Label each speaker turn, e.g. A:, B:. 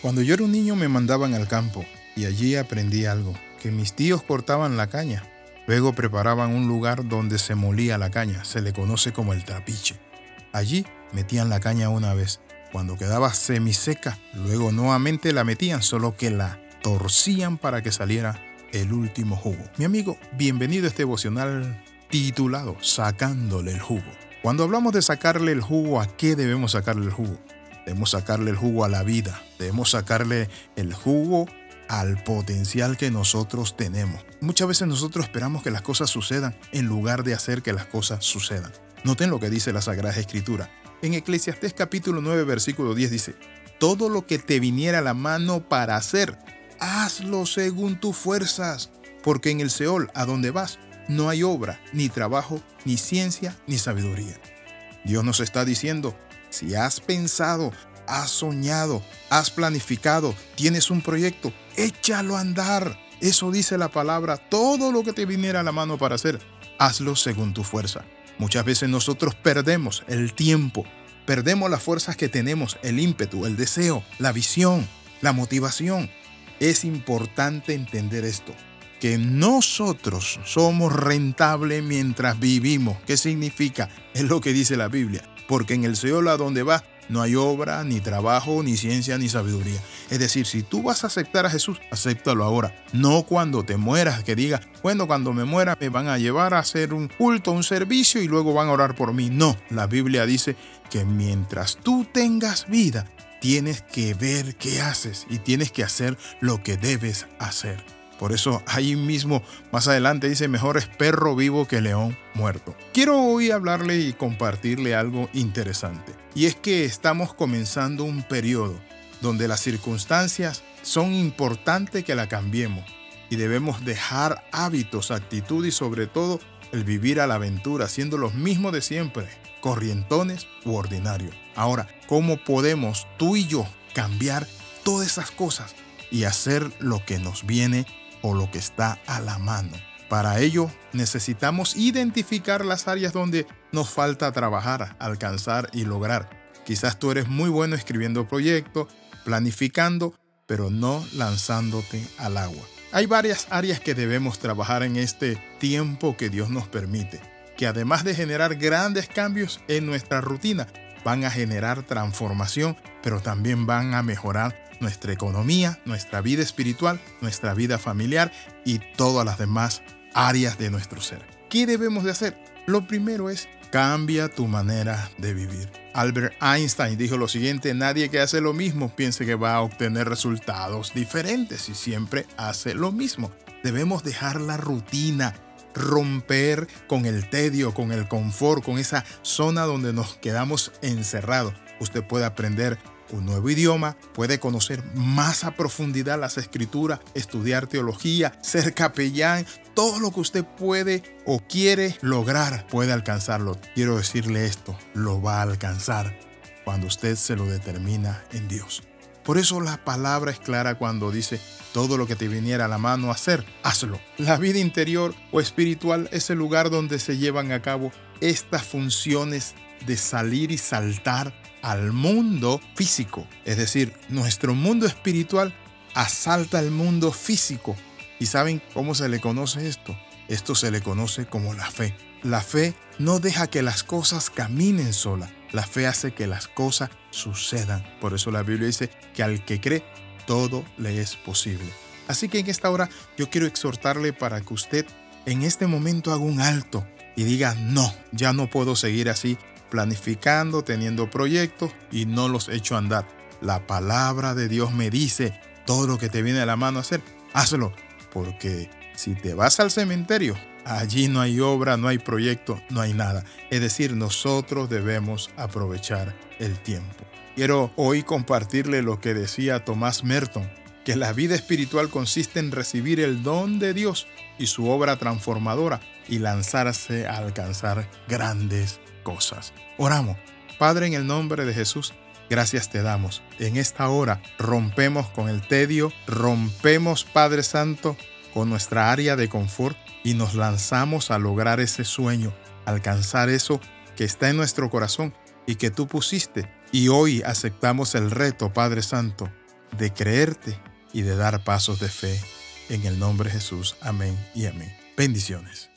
A: Cuando yo era un niño me mandaban al campo y allí aprendí algo, que mis tíos cortaban la caña. Luego preparaban un lugar donde se molía la caña, se le conoce como el trapiche. Allí metían la caña una vez. Cuando quedaba semiseca, luego nuevamente la metían, solo que la torcían para que saliera el último jugo. Mi amigo, bienvenido a este devocional titulado Sacándole el jugo. Cuando hablamos de sacarle el jugo, ¿a qué debemos sacarle el jugo? Debemos sacarle el jugo a la vida, debemos sacarle el jugo al potencial que nosotros tenemos. Muchas veces nosotros esperamos que las cosas sucedan en lugar de hacer que las cosas sucedan. Noten lo que dice la Sagrada Escritura. En Eclesiastés capítulo 9 versículo 10 dice, Todo lo que te viniera a la mano para hacer, hazlo según tus fuerzas, porque en el Seol, a donde vas, no hay obra, ni trabajo, ni ciencia, ni sabiduría. Dios nos está diciendo, si has pensado, has soñado, has planificado, tienes un proyecto, échalo a andar. Eso dice la palabra, todo lo que te viniera a la mano para hacer, hazlo según tu fuerza. Muchas veces nosotros perdemos el tiempo, perdemos las fuerzas que tenemos, el ímpetu, el deseo, la visión, la motivación. Es importante entender esto, que nosotros somos rentables mientras vivimos. ¿Qué significa? Es lo que dice la Biblia porque en el Seol a donde va no hay obra, ni trabajo, ni ciencia, ni sabiduría. Es decir, si tú vas a aceptar a Jesús, acéptalo ahora. No cuando te mueras, que diga, bueno, cuando me muera me van a llevar a hacer un culto, un servicio y luego van a orar por mí. No, la Biblia dice que mientras tú tengas vida, tienes que ver qué haces y tienes que hacer lo que debes hacer. Por eso ahí mismo, más adelante dice, mejor es perro vivo que león muerto. Quiero hoy hablarle y compartirle algo interesante. Y es que estamos comenzando un periodo donde las circunstancias son importantes que la cambiemos y debemos dejar hábitos, actitud y sobre todo el vivir a la aventura, siendo los mismos de siempre, corrientones u ordinarios. Ahora, ¿cómo podemos tú y yo cambiar todas esas cosas y hacer lo que nos viene lo que está a la mano. Para ello necesitamos identificar las áreas donde nos falta trabajar, alcanzar y lograr. Quizás tú eres muy bueno escribiendo proyectos, planificando, pero no lanzándote al agua. Hay varias áreas que debemos trabajar en este tiempo que Dios nos permite, que además de generar grandes cambios en nuestra rutina, van a generar transformación, pero también van a mejorar nuestra economía, nuestra vida espiritual, nuestra vida familiar y todas las demás áreas de nuestro ser. ¿Qué debemos de hacer? Lo primero es cambia tu manera de vivir. Albert Einstein dijo lo siguiente, nadie que hace lo mismo piense que va a obtener resultados diferentes y siempre hace lo mismo. Debemos dejar la rutina, romper con el tedio, con el confort, con esa zona donde nos quedamos encerrados. Usted puede aprender un nuevo idioma, puede conocer más a profundidad las escrituras, estudiar teología, ser capellán, todo lo que usted puede o quiere lograr, puede alcanzarlo. Quiero decirle esto, lo va a alcanzar cuando usted se lo determina en Dios. Por eso la palabra es clara cuando dice, todo lo que te viniera a la mano hacer, hazlo. La vida interior o espiritual es el lugar donde se llevan a cabo estas funciones de salir y saltar al mundo físico. Es decir, nuestro mundo espiritual asalta el mundo físico. ¿Y saben cómo se le conoce esto? Esto se le conoce como la fe. La fe no deja que las cosas caminen sola. La fe hace que las cosas sucedan. Por eso la Biblia dice que al que cree, todo le es posible. Así que en esta hora yo quiero exhortarle para que usted en este momento haga un alto y diga, no, ya no puedo seguir así planificando, teniendo proyectos y no los echo a andar. La palabra de Dios me dice, todo lo que te viene a la mano hacer, hazlo. Porque si te vas al cementerio, allí no hay obra, no hay proyecto, no hay nada. Es decir, nosotros debemos aprovechar el tiempo. Quiero hoy compartirle lo que decía Tomás Merton, que la vida espiritual consiste en recibir el don de Dios y su obra transformadora y lanzarse a alcanzar grandes cosas. Oramos. Padre, en el nombre de Jesús, gracias te damos. En esta hora rompemos con el tedio, rompemos, Padre Santo, con nuestra área de confort y nos lanzamos a lograr ese sueño, alcanzar eso que está en nuestro corazón y que tú pusiste. Y hoy aceptamos el reto, Padre Santo, de creerte y de dar pasos de fe. En el nombre de Jesús. Amén y amén. Bendiciones.